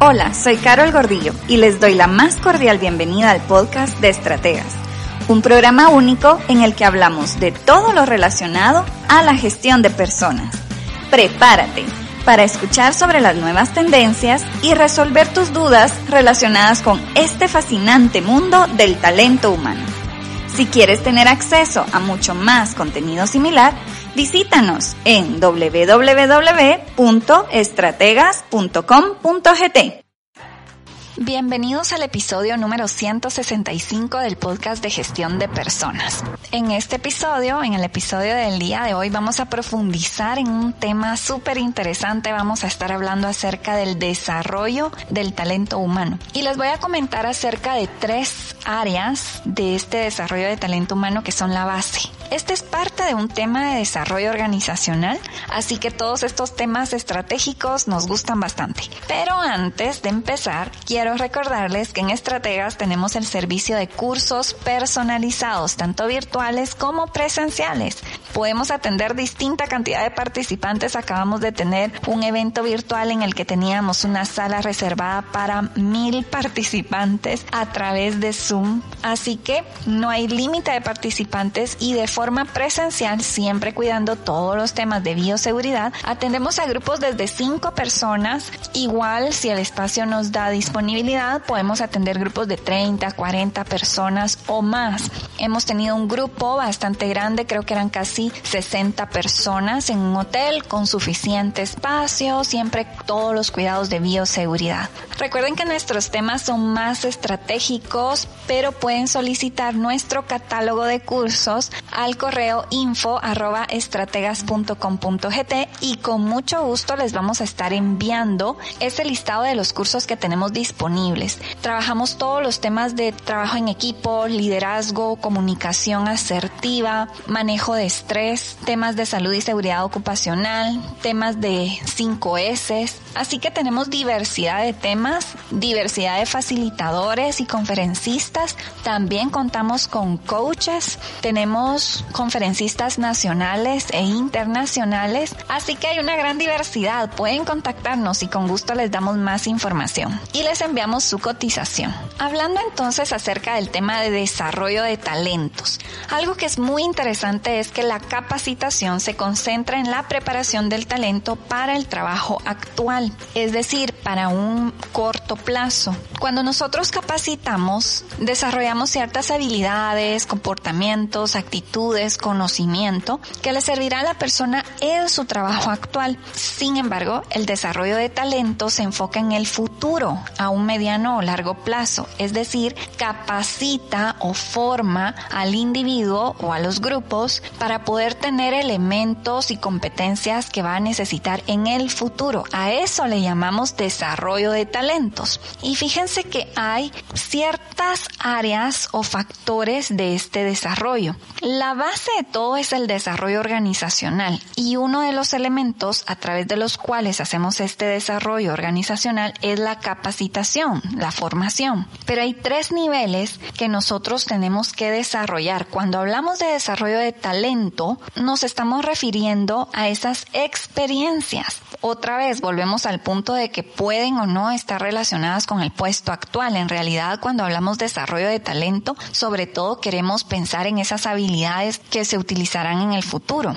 Hola, soy Carol Gordillo y les doy la más cordial bienvenida al podcast de Estrategas, un programa único en el que hablamos de todo lo relacionado a la gestión de personas. Prepárate para escuchar sobre las nuevas tendencias y resolver tus dudas relacionadas con este fascinante mundo del talento humano. Si quieres tener acceso a mucho más contenido similar, Visítanos en www.estrategas.com.gt. Bienvenidos al episodio número 165 del podcast de gestión de personas. En este episodio, en el episodio del día de hoy, vamos a profundizar en un tema súper interesante. Vamos a estar hablando acerca del desarrollo del talento humano. Y les voy a comentar acerca de tres áreas de este desarrollo de talento humano que son la base. Este es parte de un tema de desarrollo organizacional, así que todos estos temas estratégicos nos gustan bastante. Pero antes de empezar, quiero recordarles que en Estrategas tenemos el servicio de cursos personalizados, tanto virtuales como presenciales. Podemos atender distinta cantidad de participantes. Acabamos de tener un evento virtual en el que teníamos una sala reservada para mil participantes a través de Zoom. Así que no hay límite de participantes y de forma presencial, siempre cuidando todos los temas de bioseguridad, atendemos a grupos desde 5 personas. Igual, si el espacio nos da disponibilidad, podemos atender grupos de 30, 40 personas o más. Hemos tenido un grupo bastante grande, creo que eran casi 60 personas en un hotel con suficiente espacio, siempre todos los cuidados de bioseguridad. Recuerden que nuestros temas son más estratégicos, pero pueden solicitar nuestro catálogo de cursos al correo info estrategas.com.gt y con mucho gusto les vamos a estar enviando ese listado de los cursos que tenemos disponibles. Trabajamos todos los temas de trabajo en equipo, liderazgo, comunicación asertiva, manejo de estrés, temas de salud y seguridad ocupacional, temas de 5 S. Así que tenemos diversidad de temas, diversidad de facilitadores y conferencistas. También contamos con coaches, tenemos conferencistas nacionales e internacionales, así que hay una gran diversidad. Pueden contactarnos y con gusto les damos más información y les enviamos su cotización. Hablando entonces acerca del tema de desarrollo de talentos, algo que es muy interesante es que la capacitación se concentra en la preparación del talento para el trabajo actual, es decir, para un corto plazo. Cuando nosotros capacitamos, desarrollamos ciertas habilidades, comportamientos, actitudes, conocimiento que le servirá a la persona en su trabajo actual. Sin embargo, el desarrollo de talento se enfoca en el futuro, a un mediano o largo plazo, es decir, capacita o forma al individuo o a los grupos para poder tener elementos y competencias que va a necesitar en el futuro. A eso le llamamos desarrollo de talentos. Y fíjense que hay ciertas áreas o factores de este desarrollo. La base de todo es el desarrollo organizacional y uno de los elementos a través de los cuales hacemos este desarrollo organizacional es la capacitación, la formación. Pero hay tres niveles que nosotros tenemos que desarrollar. Cuando hablamos de desarrollo de talento, nos estamos refiriendo a esas experiencias. Otra vez volvemos al punto de que pueden o no estar relacionadas con el puesto actual. En realidad, cuando hablamos de desarrollo de talento, sobre todo queremos pensar en esas habilidades que se utilizarán en el futuro.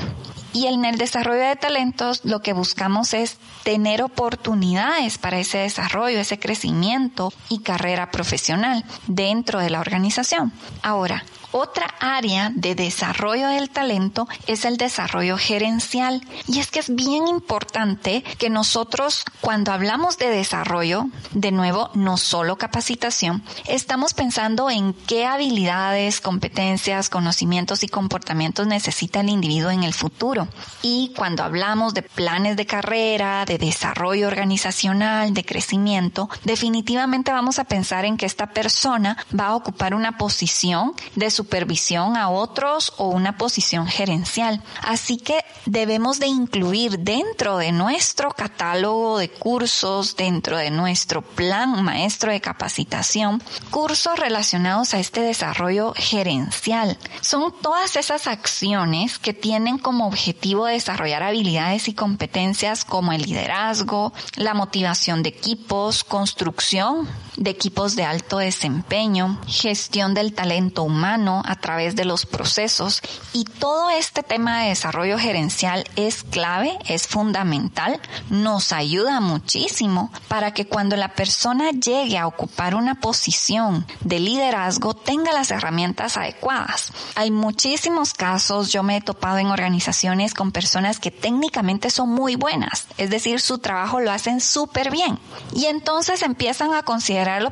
Y en el desarrollo de talentos lo que buscamos es tener oportunidades para ese desarrollo, ese crecimiento y carrera profesional dentro de la organización. Ahora, Otra área de desarrollo del talento es el desarrollo gerencial. Y es que es bien importante que nosotros cuando hablamos de desarrollo, de nuevo, no solo capacitación, estamos pensando en qué habilidades, competencias, conocimientos y comportamientos necesita el individuo en el futuro. Y cuando hablamos de planes de carrera, de desarrollo organizacional, de crecimiento, definitivamente vamos a pensar en que esta persona va a ocupar una posición de supervisión a otros o una posición gerencial. Así que debemos de incluir dentro de nuestro catálogo de cursos, dentro de nuestro plan maestro de capacitación, cursos relacionados a este desarrollo gerencial. Son todas esas acciones que tienen como objetivo desarrollar habilidades y competencias como el liderazgo, la motivación de equipos, construcción de equipos de alto desempeño, gestión del talento humano a través de los procesos y todo este tema de desarrollo gerencial es clave, es fundamental, nos ayuda muchísimo para que cuando la persona llegue a ocupar una posición de liderazgo tenga las herramientas adecuadas. Hay muchísimos casos, yo me he topado en organizaciones con personas que técnicamente son muy buenas, es decir, su trabajo lo hacen súper bien y entonces empiezan a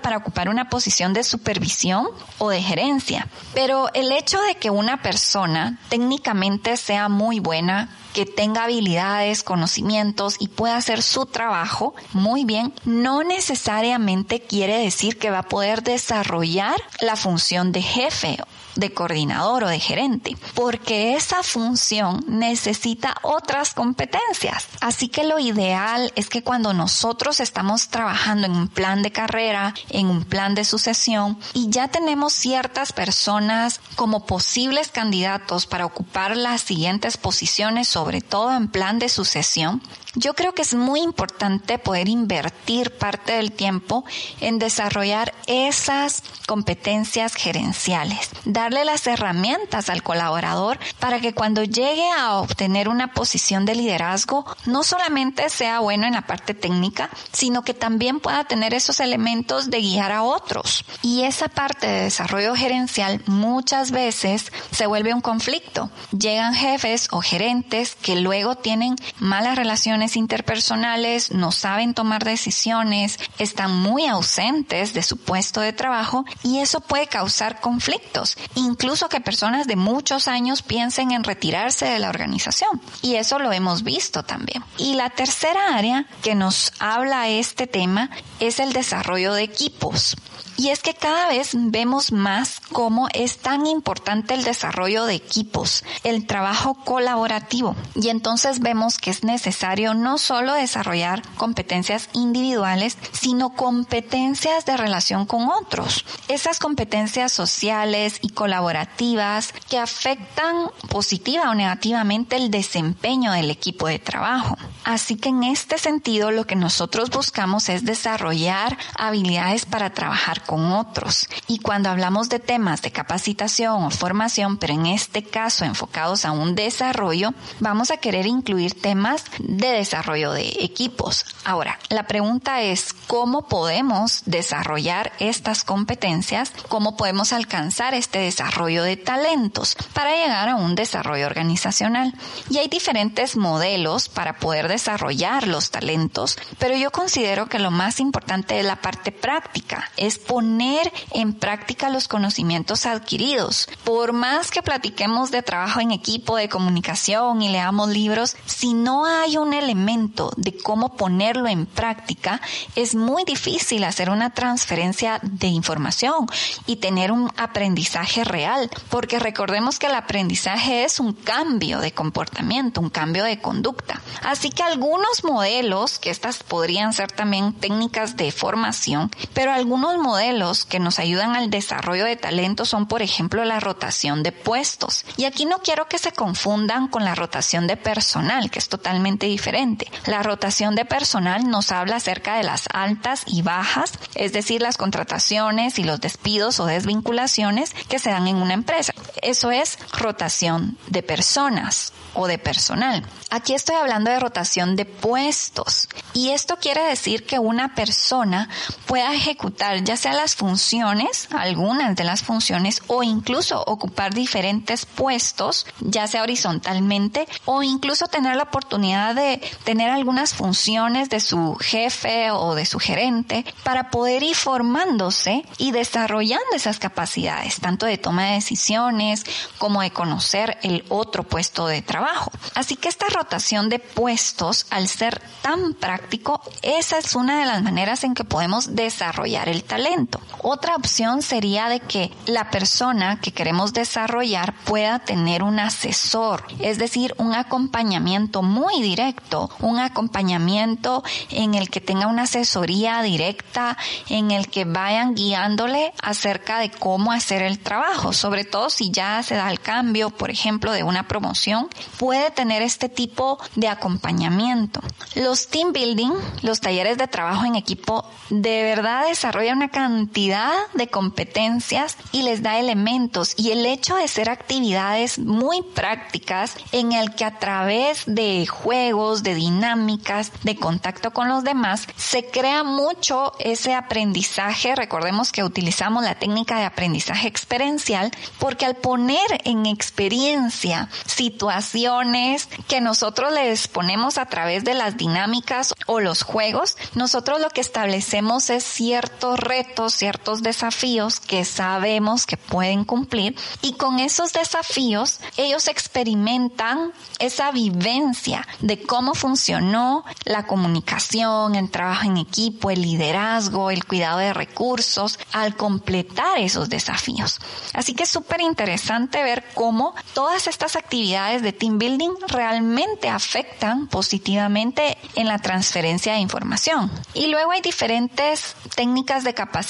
para ocupar una posición de supervisión o de gerencia. Pero el hecho de que una persona técnicamente sea muy buena, que tenga habilidades, conocimientos y pueda hacer su trabajo muy bien, no necesariamente quiere decir que va a poder desarrollar la función de jefe de coordinador o de gerente, porque esa función necesita otras competencias. Así que lo ideal es que cuando nosotros estamos trabajando en un plan de carrera, en un plan de sucesión, y ya tenemos ciertas personas como posibles candidatos para ocupar las siguientes posiciones, todo en plan de sucesión, yo creo que es muy importante poder invertir parte del tiempo en desarrollar esas competencias gerenciales, darle las herramientas al colaborador para que cuando llegue a obtener una posición de liderazgo, no solamente sea bueno en la parte técnica, sino que también pueda tener esos elementos de guiar a otros. Y esa parte de desarrollo gerencial muchas veces se vuelve un conflicto. Llegan jefes o gerentes que luego tienen malas relaciones interpersonales, no saben tomar decisiones, están muy ausentes de su puesto de trabajo y eso puede causar conflictos, incluso que personas de muchos años piensen en retirarse de la organización. Y eso lo hemos visto también. Y la tercera área que nos habla este tema es el desarrollo de equipos. Y es que cada vez vemos más cómo es tan importante el desarrollo de equipos, el trabajo colaborativo. Y entonces vemos que es necesario no solo desarrollar competencias individuales, sino competencias de relación con otros. Esas competencias sociales y colaborativas que afectan positiva o negativamente el desempeño del equipo de trabajo. Así que en este sentido lo que nosotros buscamos es desarrollar habilidades para trabajar con otros. Y cuando hablamos de temas de capacitación o formación, pero en este caso enfocados a un desarrollo, vamos a querer incluir temas de desarrollo de equipos. Ahora, la pregunta es cómo podemos desarrollar estas competencias, cómo podemos alcanzar este desarrollo de talentos para llegar a un desarrollo organizacional. Y hay diferentes modelos para poder desarrollar los talentos, pero yo considero que lo más importante es la parte práctica, es poner en práctica los conocimientos adquiridos. Por más que platiquemos de trabajo en equipo, de comunicación y leamos libros, si no hay un elemento de cómo ponerlo en práctica, es muy difícil hacer una transferencia de información y tener un aprendizaje real, porque recordemos que el aprendizaje es un cambio de comportamiento, un cambio de conducta. Así que algunos modelos, que estas podrían ser también técnicas de formación, pero algunos modelos que nos ayudan al desarrollo de talento son, por ejemplo, la rotación de puestos. Y aquí no quiero que se confundan con la rotación de personal, que es totalmente diferente. La rotación de personal nos habla acerca de las altas y bajas, es decir, las contrataciones y los despidos o desvinculaciones que se dan en una empresa. Eso es rotación de personas o de personal. Aquí estoy hablando de rotación de puestos y esto quiere decir que una persona pueda ejecutar ya sea las funciones, algunas de las funciones, o incluso ocupar diferentes puestos, ya sea horizontalmente, o incluso tener la oportunidad de tener algunas funciones de su jefe o de su gerente para poder ir formándose y desarrollando esas capacidades, tanto de toma de decisiones como de conocer el otro puesto de trabajo. Así que esta rotación de puestos, al ser tan práctico, esa es una de las maneras en que podemos desarrollar el talento. Otra opción sería de que la persona que queremos desarrollar pueda tener un asesor, es decir, un acompañamiento muy directo, un acompañamiento en el que tenga una asesoría directa, en el que vayan guiándole acerca de cómo hacer el trabajo, sobre todo si ya se da el cambio, por ejemplo, de una promoción, puede tener este tipo de acompañamiento. Los team building, los talleres de trabajo en equipo, de verdad desarrollan una cantidad de competencias y les da elementos y el hecho de ser actividades muy prácticas en el que a través de juegos, de dinámicas, de contacto con los demás, se crea mucho ese aprendizaje. Recordemos que utilizamos la técnica de aprendizaje experiencial porque al poner en experiencia situaciones que nosotros les ponemos a través de las dinámicas o los juegos, nosotros lo que establecemos es ciertos retos, ciertos desafíos que sabemos que pueden cumplir y con esos desafíos ellos experimentan esa vivencia de cómo funcionó la comunicación, el trabajo en equipo, el liderazgo, el cuidado de recursos al completar esos desafíos. Así que es súper interesante ver cómo todas estas actividades de team building realmente afectan positivamente en la transferencia de información. Y luego hay diferentes técnicas de capacitación,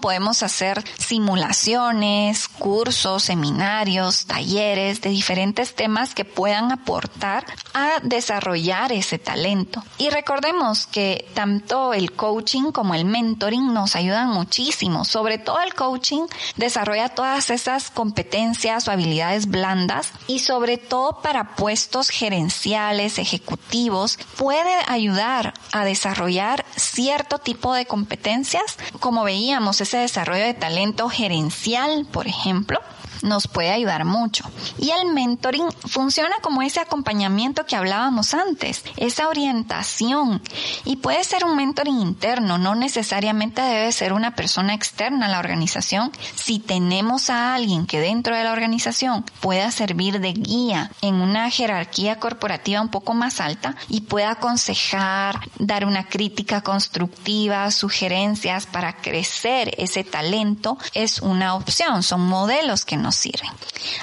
podemos hacer simulaciones, cursos, seminarios, talleres de diferentes temas que puedan aportar a desarrollar ese talento. Y recordemos que tanto el coaching como el mentoring nos ayudan muchísimo, sobre todo el coaching desarrolla todas esas competencias o habilidades blandas y sobre todo para puestos gerenciales, ejecutivos, puede ayudar a desarrollar cierto tipo de competencias, como veíamos ese desarrollo de talento gerencial, por ejemplo, nos puede ayudar mucho. Y el mentoring funciona como ese acompañamiento que hablábamos antes, esa orientación. Y puede ser un mentoring interno, no necesariamente debe ser una persona externa a la organización. Si tenemos a alguien que dentro de la organización pueda servir de guía en una jerarquía corporativa un poco más alta y pueda aconsejar, dar una crítica constructiva, sugerencias para crecer ese talento, es una opción. Son modelos que nos sirven.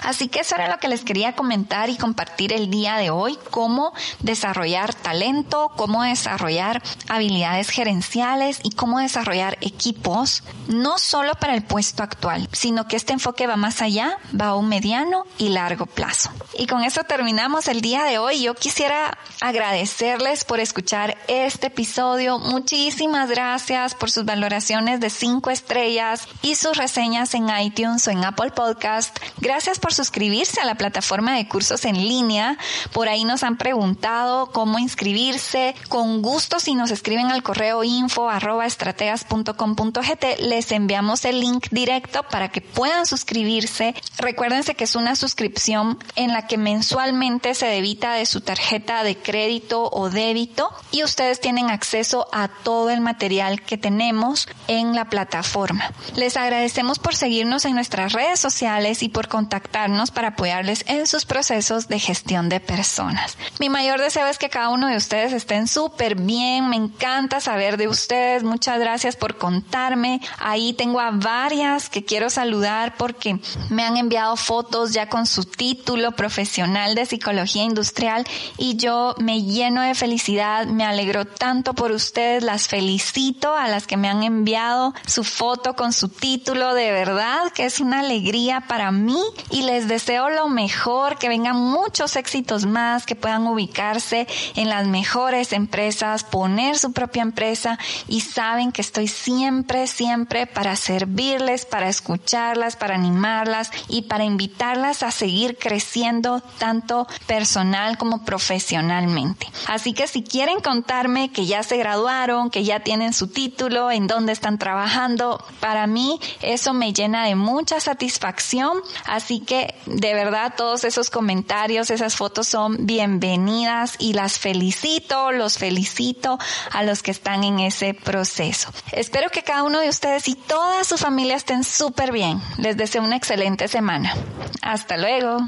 Así que eso era lo que les quería comentar y compartir el día de hoy, cómo desarrollar talento, cómo desarrollar habilidades gerenciales y cómo desarrollar equipos, no solo para el puesto actual, sino que este enfoque va más allá, va a un mediano y largo plazo. Y con eso terminamos el día de hoy. Yo quisiera agradecerles por escuchar este episodio. Muchísimas gracias por sus valoraciones de cinco estrellas y sus reseñas en iTunes o en Apple Podcast Gracias por suscribirse a la plataforma de cursos en línea. Por ahí nos han preguntado cómo inscribirse. Con gusto, si nos escriben al correo info estrategas.com.gt, les enviamos el link directo para que puedan suscribirse. Recuérdense que es una suscripción en la que mensualmente se debita de su tarjeta de crédito o débito y ustedes tienen acceso a todo el material que tenemos en la plataforma. Les agradecemos por seguirnos en nuestras redes sociales y por contactarnos para apoyarles en sus procesos de gestión de personas. Mi mayor deseo es que cada uno de ustedes estén súper bien. Me encanta saber de ustedes. Muchas gracias por contarme. Ahí tengo a varias que quiero saludar porque me han enviado fotos ya con su título profesional de psicología industrial y yo me lleno de felicidad. Me alegro tanto por ustedes. Las felicito a las que me han enviado su foto con su título. De verdad que es una alegría para para mí y les deseo lo mejor, que vengan muchos éxitos más, que puedan ubicarse en las mejores empresas, poner su propia empresa y saben que estoy siempre, siempre para servirles, para escucharlas, para animarlas y para invitarlas a seguir creciendo tanto personal como profesionalmente. Así que si quieren contarme que ya se graduaron, que ya tienen su título, en dónde están trabajando, para mí eso me llena de mucha satisfacción. Así que de verdad todos esos comentarios, esas fotos son bienvenidas y las felicito, los felicito a los que están en ese proceso. Espero que cada uno de ustedes y toda su familia estén súper bien. Les deseo una excelente semana. Hasta luego.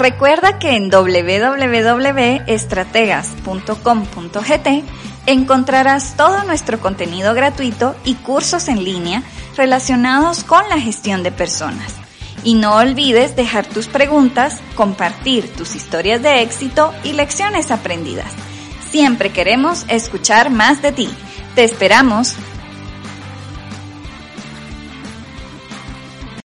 Recuerda que en www.estrategas.com.gt encontrarás todo nuestro contenido gratuito y cursos en línea relacionados con la gestión de personas. Y no olvides dejar tus preguntas, compartir tus historias de éxito y lecciones aprendidas. Siempre queremos escuchar más de ti. Te esperamos